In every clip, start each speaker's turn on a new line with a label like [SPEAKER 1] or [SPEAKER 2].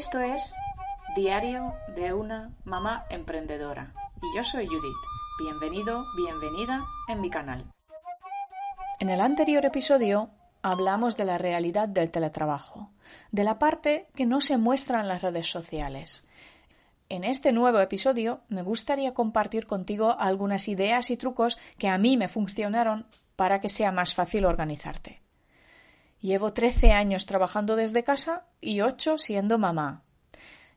[SPEAKER 1] Esto es Diario de una mamá emprendedora y yo soy Judith. Bienvenido, bienvenida en mi canal. En el anterior episodio hablamos de la realidad del teletrabajo, de la parte que no se muestra en las redes sociales. En este nuevo episodio me gustaría compartir contigo algunas ideas y trucos que a mí me funcionaron para que sea más fácil organizarte. Llevo 13 años trabajando desde casa y 8 siendo mamá.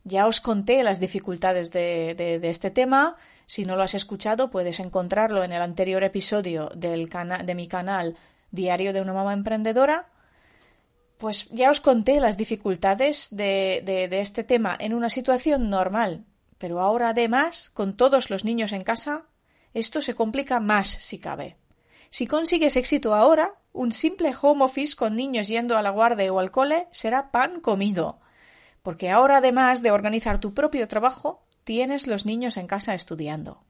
[SPEAKER 1] Ya os conté las dificultades de, de, este tema. Si no lo has escuchado, puedes encontrarlo en el anterior episodio de mi canal Diario de una mamá emprendedora. Pues ya os conté las dificultades de, de este tema en una situación normal. Pero ahora, además, con todos los niños en casa, esto se complica más si cabe. Si consigues éxito ahora, un simple home office con niños yendo a la guardia o al cole será pan comido. Porque ahora, además de organizar tu propio trabajo, tienes los niños en casa estudiando.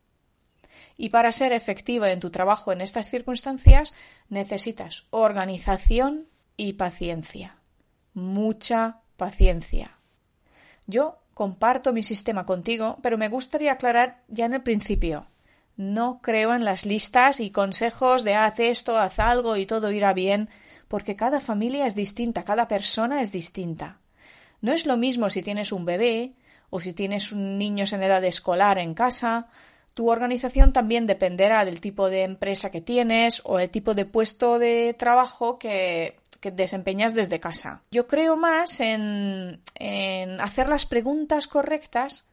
[SPEAKER 1] Y para ser efectiva en tu trabajo en estas circunstancias, necesitas organización y paciencia. Mucha paciencia. Yo comparto mi sistema contigo, pero me gustaría aclarar ya en el principio. No creo en las listas y consejos de haz esto, haz algo y todo irá bien, porque cada familia es distinta, cada persona es distinta. No es lo mismo si tienes un bebé o si tienes niños en edad escolar en casa. Tu organización también dependerá del tipo de empresa que tienes o el tipo de puesto de trabajo que, que desempeñas desde casa. Yo creo más en, en hacer las preguntas correctas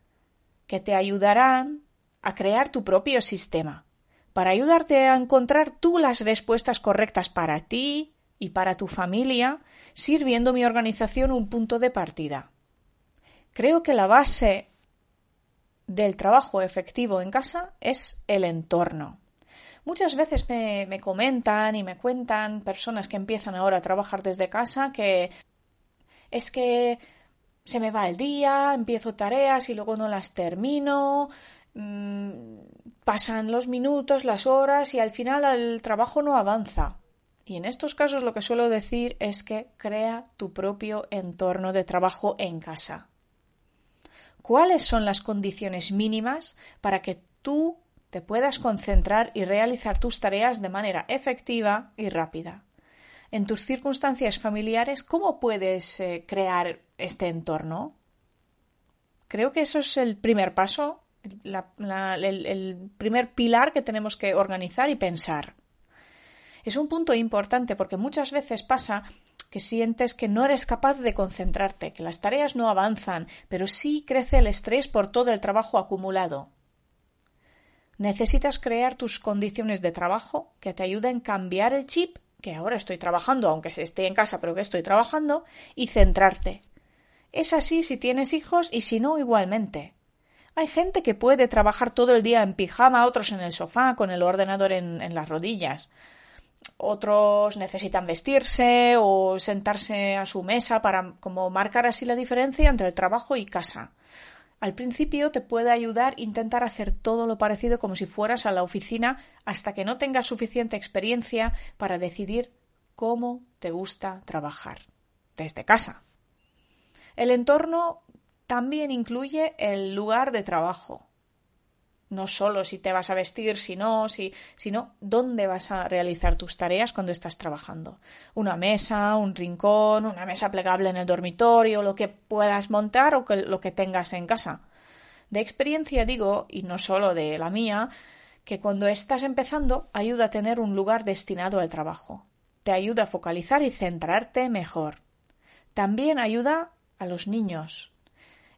[SPEAKER 1] que te ayudarán a crear tu propio sistema, para ayudarte a encontrar tú las respuestas correctas para ti y para tu familia, sirviendo mi organización un punto de partida. Creo que la base del trabajo efectivo en casa es el entorno. Muchas veces me, me, comentan y me cuentan personas que empiezan ahora a trabajar desde casa que es que se me va el día, empiezo tareas y luego no las termino, pasan los minutos, las horas y al final el trabajo no avanza. Y en estos casos lo que suelo decir es que crea tu propio entorno de trabajo en casa. ¿Cuáles son las condiciones mínimas para que tú te puedas concentrar y realizar tus tareas de manera efectiva y rápida? En tus circunstancias familiares, ¿cómo puedes eh, crear este entorno? Creo que eso es el primer paso el, primer pilar que tenemos que organizar y pensar. Es un punto importante porque muchas veces pasa que sientes que no eres capaz de concentrarte, que las tareas no avanzan, pero sí crece el estrés por todo el trabajo acumulado. Necesitas crear tus condiciones de trabajo que te ayuden a cambiar el chip, que ahora estoy trabajando, aunque esté en casa, pero que estoy trabajando, y centrarte. Es así si tienes hijos y si no, igualmente. Hay gente que puede trabajar todo el día en pijama, otros en el sofá, con el ordenador en, las rodillas. Otros necesitan vestirse o sentarse a su mesa para como marcar así la diferencia entre el trabajo y casa. Al principio te puede ayudar intentar hacer todo lo parecido como si fueras a la oficina hasta que no tengas suficiente experiencia para decidir cómo te gusta trabajar desde casa. El entorno también incluye el lugar de trabajo. No solo si te vas a vestir, sino, si, sino dónde vas a realizar tus tareas cuando estás trabajando. Una mesa, un rincón, una mesa plegable en el dormitorio, lo que puedas montar o lo que tengas en casa. De experiencia digo, y no solo de la mía, que cuando estás empezando ayuda a tener un lugar destinado al trabajo. Te ayuda a focalizar y centrarte mejor. También ayuda a los niños,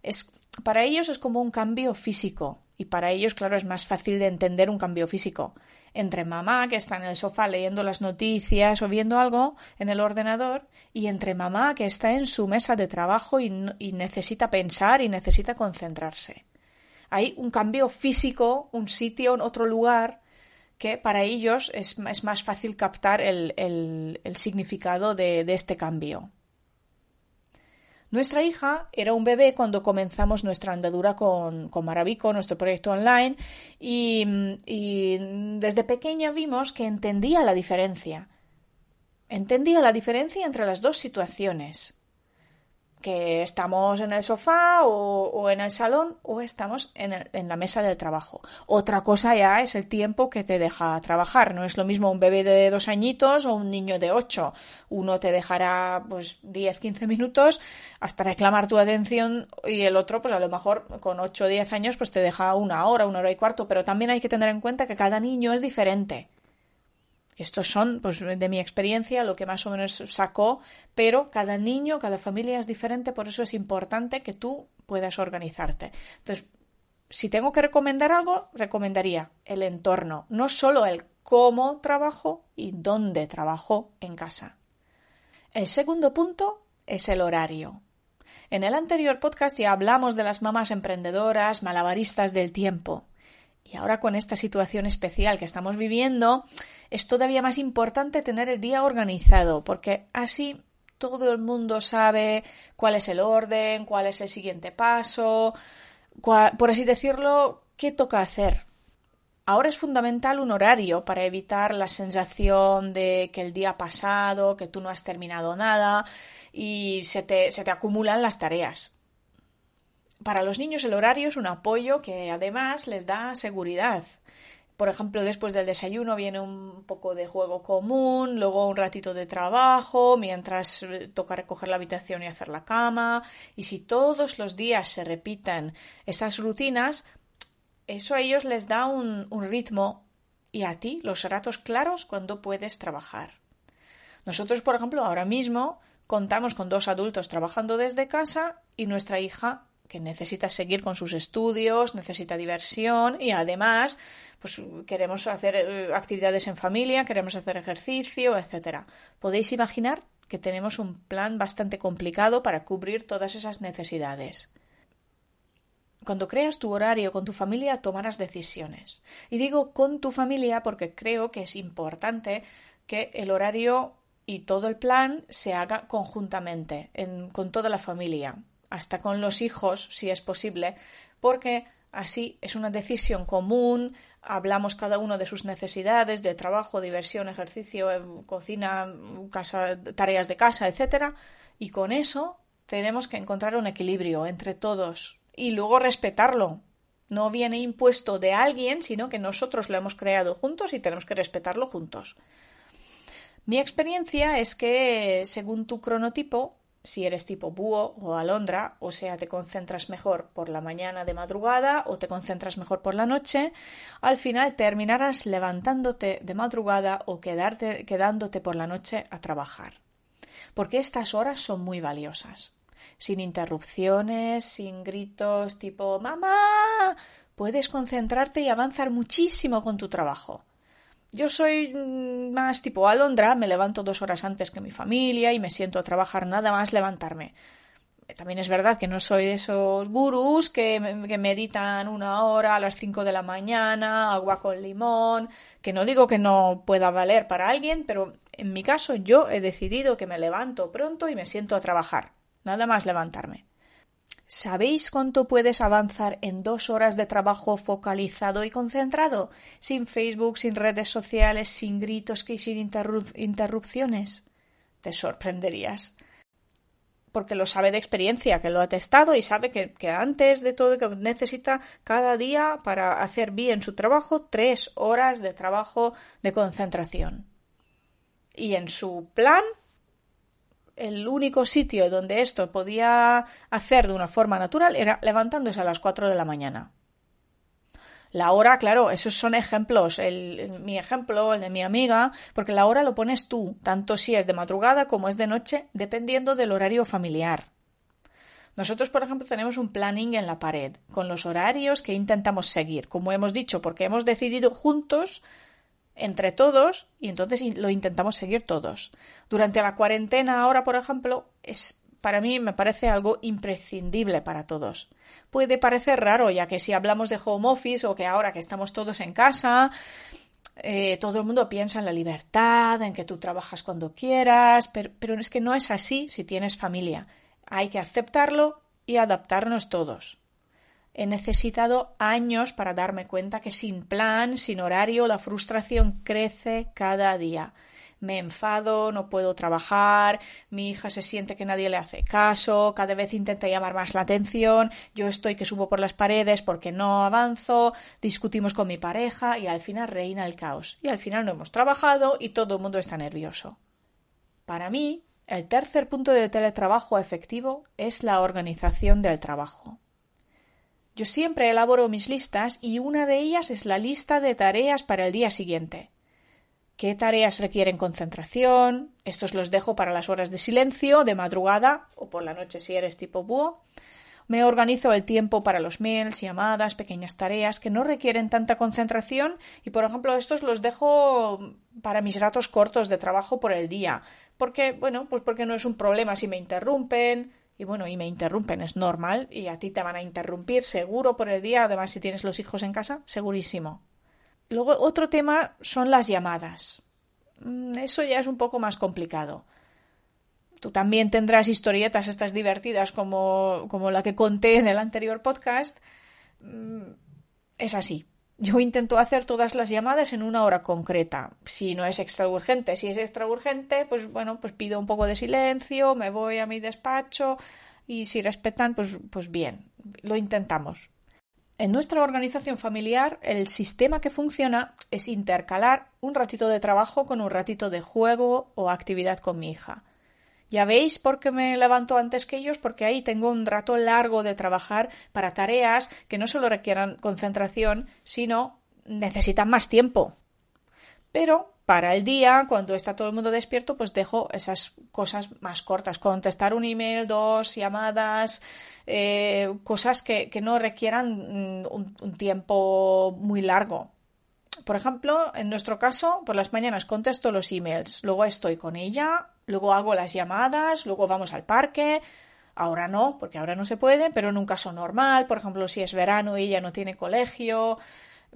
[SPEAKER 1] es, para ellos es como un cambio físico y para ellos, claro, es más fácil de entender un cambio físico. Entre mamá, que está en el sofá leyendo las noticias o viendo algo en el ordenador, y entre mamá, que está en su mesa de trabajo y, necesita pensar y necesita concentrarse. Hay un cambio físico, un sitio, otro lugar, que para ellos es, más fácil captar el, significado de este cambio. Nuestra hija era un bebé cuando comenzamos nuestra andadura con, con Maravico, nuestro proyecto online, y, y desde pequeña vimos que entendía la diferencia. Entendía la diferencia entre las dos situaciones. Que estamos en el sofá o, en el salón o estamos en, en, la mesa del trabajo. Otra cosa ya es el tiempo que te deja trabajar. No es lo mismo un bebé de dos añitos o un niño de ocho. Uno te dejará pues 10, 15 minutos hasta reclamar tu atención y el otro pues a lo mejor con ocho o 10 años pues te deja una hora, una hora y cuarto. Pero también hay que tener en cuenta que cada niño es diferente. Estos son, pues, de mi experiencia, lo que más o menos sacó, pero cada niño, cada familia es diferente, por eso es importante que tú puedas organizarte. Entonces, si tengo que recomendar algo, recomendaría el entorno, no solo el cómo trabajo y dónde trabajo en casa. El segundo punto es el horario. En el anterior podcast ya hablamos de las mamás emprendedoras, malabaristas del tiempo. Y ahora con esta situación especial que estamos viviendo, es todavía más importante tener el día organizado, porque así todo el mundo sabe cuál es el orden, cuál es el siguiente paso, por así decirlo, qué toca hacer. Ahora es fundamental un horario para evitar la sensación de que el día ha pasado, que tú no has terminado nada y se te, se te acumulan las tareas. Para los niños el horario es un apoyo que además les da seguridad. Por ejemplo, después del desayuno viene un poco de juego común, luego un ratito de trabajo, mientras eh, toca recoger la habitación y hacer la cama. Y si todos los días se repiten estas rutinas, eso a ellos les da un, un ritmo y a ti los ratos claros cuando puedes trabajar. Nosotros, por ejemplo, ahora mismo contamos con dos adultos trabajando desde casa y nuestra hija que necesita seguir con sus estudios, necesita diversión y además pues queremos hacer eh, actividades en familia, queremos hacer ejercicio, etcétera. Podéis imaginar que tenemos un plan bastante complicado para cubrir todas esas necesidades. Cuando creas tu horario con tu familia tomarás decisiones. Y digo con tu familia porque creo que es importante que el horario y todo el plan se haga conjuntamente, con toda la familia hasta con los hijos, si es posible, porque así es una decisión común, hablamos cada uno de sus necesidades de trabajo, diversión, ejercicio, eh, cocina, tareas de casa, etcétera, y con eso tenemos que encontrar un equilibrio entre todos y luego respetarlo. No viene impuesto de alguien, sino que nosotros lo hemos creado juntos y tenemos que respetarlo juntos. Mi experiencia es que, según tu cronotipo, si eres tipo búho o alondra, o sea, te concentras mejor por la mañana de madrugada o te concentras mejor por la noche, al final terminarás levantándote de madrugada o quedarte, quedándote por la noche a trabajar. Porque estas horas son muy valiosas. Sin interrupciones, sin gritos tipo mamá, puedes concentrarte y avanzar muchísimo con tu trabajo. Yo soy mm, más tipo alondra, me levanto dos horas antes que mi familia y me siento a trabajar nada más levantarme. También es verdad que no soy de esos gurús que, meditan una hora a las cinco de la mañana, agua con limón, que no digo que no pueda valer para alguien, pero en mi caso yo he decidido que me levanto pronto y me siento a trabajar. Nada más levantarme. ¿Sabéis cuánto puedes avanzar en dos horas de trabajo focalizado y concentrado? Sin Facebook, sin redes sociales, sin gritos y sin interrupciones. Te sorprenderías. Porque lo sabe de experiencia, que lo ha testado y sabe que, que antes de todo que necesita cada día para hacer bien su trabajo tres horas de trabajo de concentración. Y en su plan el único sitio donde esto podía hacer de una forma natural era levantándose a las 4 de la mañana. La hora, claro, esos son ejemplos. El, mi ejemplo, el de mi amiga, porque la hora lo pones tú, tanto si es de madrugada como es de noche, dependiendo del horario familiar. Nosotros, por ejemplo, tenemos un planning en la pared, con los horarios que intentamos seguir, como hemos dicho, porque hemos decidido juntos entre todos y entonces lo intentamos seguir todos. Durante la cuarentena ahora, por ejemplo, es para mí me parece algo imprescindible para todos. Puede parecer raro, ya que si hablamos de home office o que ahora que estamos todos en casa, eh, todo el mundo piensa en la libertad, en que tú trabajas cuando quieras, pero, pero es que no es así si tienes familia. Hay que aceptarlo y adaptarnos todos. He necesitado años para darme cuenta que sin plan, sin horario, la frustración crece cada día. me enfado, no puedo trabajar, mi hija se siente que nadie le hace caso, cada vez intenta llamar más la atención, yo estoy que subo por las paredes porque no avanzo, discutimos con mi pareja y al final reina el caos. Y al final no hemos trabajado y todo el mundo está nervioso. Para mí, el tercer punto de teletrabajo efectivo es la organización del trabajo. Yo siempre elaboro mis listas y una de ellas es la lista de tareas para el día siguiente. ¿Qué tareas requieren concentración? Estos los dejo para las horas de silencio, de madrugada o por la noche si eres tipo búho. Me organizo el tiempo para los mails, llamadas, pequeñas tareas que no requieren tanta concentración y, por ejemplo, estos los dejo para mis ratos cortos de trabajo por el día. Porque, bueno, pues porque no es un problema si me interrumpen, y bueno, y me interrumpen, es normal, y a ti te van a interrumpir seguro por el día, además si tienes los hijos en casa, segurísimo. Luego, otro tema son las llamadas. Mm, eso ya es un poco más complicado. Tú también tendrás historietas estas divertidas como, como la que conté en el anterior podcast. Mm, es así. Yo intento hacer todas las llamadas en una hora concreta. Si no es extra urgente, si es extra urgente, pues bueno, pues pido un poco de silencio, me voy a mi despacho y si respetan, pues, pues bien, lo intentamos. En nuestra organización familiar, el sistema que funciona es intercalar un ratito de trabajo con un ratito de juego o actividad con mi hija. Ya veis por qué me levanto antes que ellos, porque ahí tengo un rato largo de trabajar para tareas que no solo requieran concentración, sino necesitan más tiempo. Pero para el día, cuando está todo el mundo despierto, pues dejo esas cosas más cortas, contestar un email, dos llamadas, eh, cosas que, no requieran mm, un tiempo muy largo. Por ejemplo, en nuestro caso, por las mañanas contesto los emails, luego estoy con ella, luego hago las llamadas, luego vamos al parque. Ahora no, porque ahora no se puede, pero en un caso normal, por ejemplo, si es verano y ella no tiene colegio,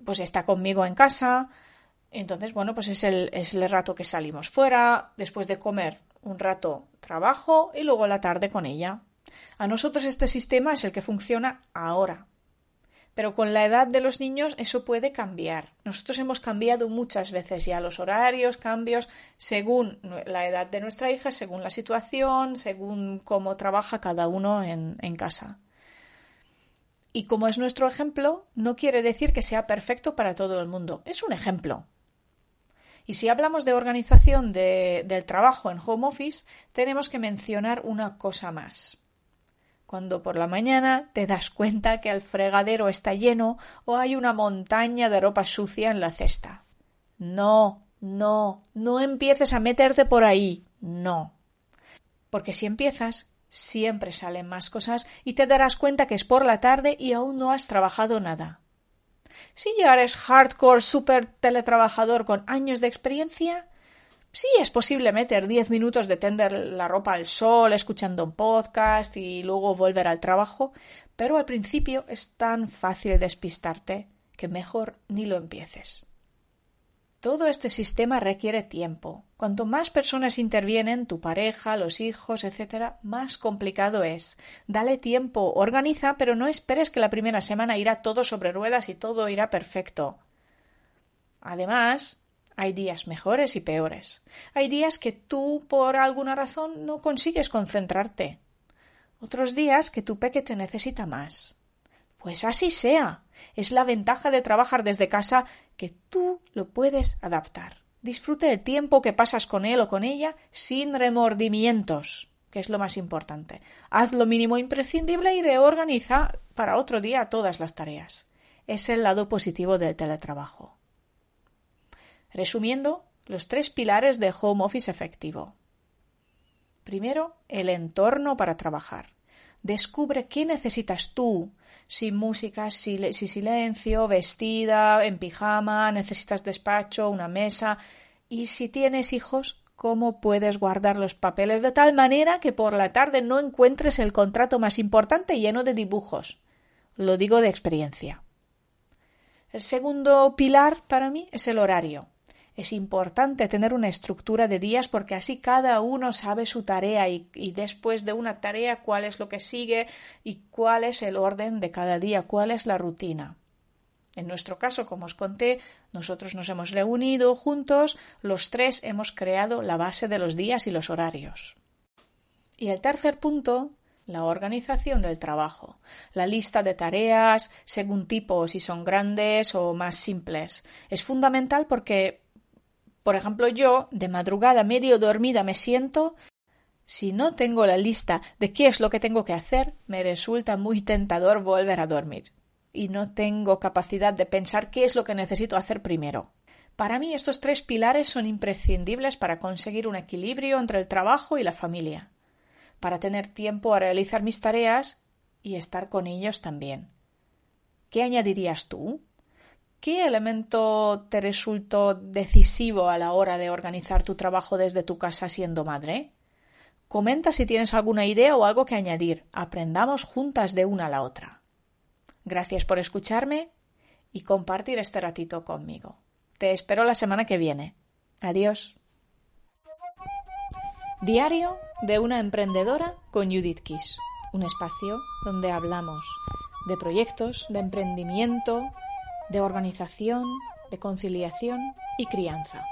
[SPEAKER 1] pues está conmigo en casa. Entonces, bueno, pues es el, es el rato que salimos fuera, después de comer un rato trabajo y luego la tarde con ella. A nosotros este sistema es el que funciona ahora, pero con la edad de los niños eso puede cambiar. Nosotros hemos cambiado muchas veces ya los horarios, cambios según la edad de nuestra hija, según la situación, según cómo trabaja cada uno en, casa. Y como es nuestro ejemplo, no quiere decir que sea perfecto para todo el mundo. Es un ejemplo. Y si hablamos de organización del trabajo en home office, tenemos que mencionar una cosa más cuando por la mañana te das cuenta que el fregadero está lleno o hay una montaña de ropa sucia en la cesta. No, no, no empieces a meterte por ahí. No. Porque si empiezas, siempre salen más cosas y te darás cuenta que es por la tarde y aún no has trabajado nada. Si ya eres hardcore super teletrabajador con años de experiencia, Sí, es posible meter diez minutos de tender la ropa al sol, escuchando un podcast y luego volver al trabajo, pero al principio es tan fácil despistarte que mejor ni lo empieces. Todo este sistema requiere tiempo. Cuanto más personas intervienen, tu pareja, los hijos, etc., más complicado es. Dale tiempo, organiza, pero no esperes que la primera semana irá todo sobre ruedas y todo irá perfecto. Además, hay días mejores y peores. Hay días que tú, por alguna razón, no consigues concentrarte. Otros días que tu peque te necesita más. Pues así sea. Es la ventaja de trabajar desde casa que tú lo puedes adaptar. Disfrute el tiempo que pasas con él o con ella sin remordimientos, que es lo más importante. Haz lo mínimo imprescindible y reorganiza para otro día todas las tareas. Es el lado positivo del teletrabajo. Resumiendo, los tres pilares de home office efectivo. Primero, el entorno para trabajar. Descubre qué necesitas tú. Si música, si, si silencio, vestida, en pijama, necesitas despacho, una mesa. Y si tienes hijos, cómo puedes guardar los papeles de tal manera que por la tarde no encuentres el contrato más importante lleno de dibujos. Lo digo de experiencia. El segundo pilar para mí es el horario. Es importante tener una estructura de días porque así cada uno sabe su tarea y, después de una tarea cuál es lo que sigue y cuál es el orden de cada día, cuál es la rutina. En nuestro caso, como os conté, nosotros nos hemos reunido juntos, los tres hemos creado la base de los días y los horarios. Y el tercer punto, la organización del trabajo, la lista de tareas según tipo, si son grandes o más simples. Es fundamental porque, por ejemplo, yo de madrugada medio dormida me siento si no tengo la lista de qué es lo que tengo que hacer, me resulta muy tentador volver a dormir. Y no tengo capacidad de pensar qué es lo que necesito hacer primero. Para mí estos tres pilares son imprescindibles para conseguir un equilibrio entre el trabajo y la familia, para tener tiempo a realizar mis tareas y estar con ellos también. ¿Qué añadirías tú? ¿Qué elemento te resultó decisivo a la hora de organizar tu trabajo desde tu casa siendo madre? Comenta si tienes alguna idea o algo que añadir. Aprendamos juntas de una a la otra. Gracias por escucharme y compartir este ratito conmigo. Te espero la semana que viene. Adiós. Diario de una emprendedora con Judith Kiss. Un espacio donde hablamos de proyectos, de emprendimiento, de organización, de conciliación y crianza.